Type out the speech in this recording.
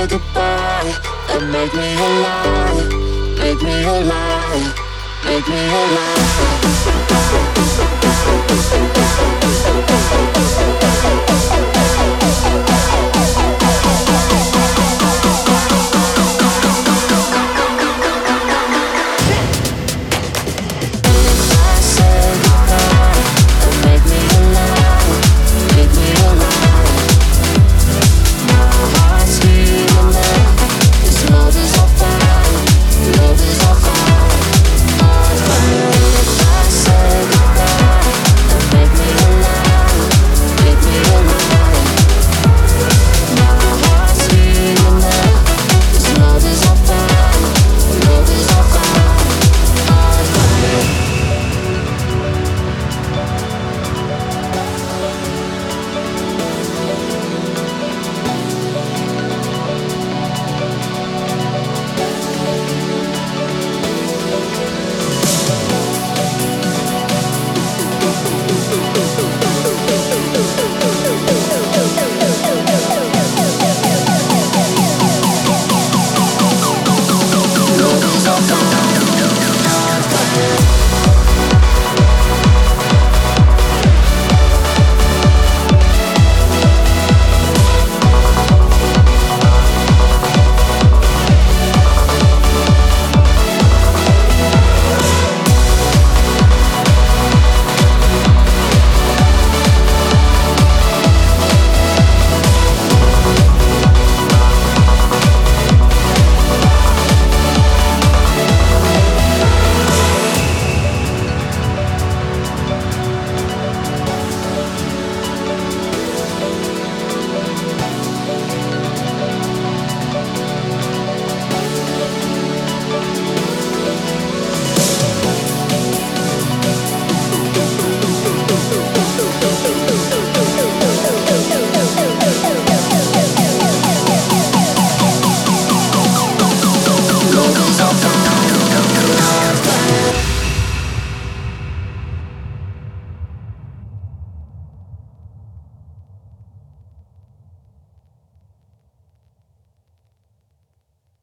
say goodbye and make me alive, make me alive, make me alive.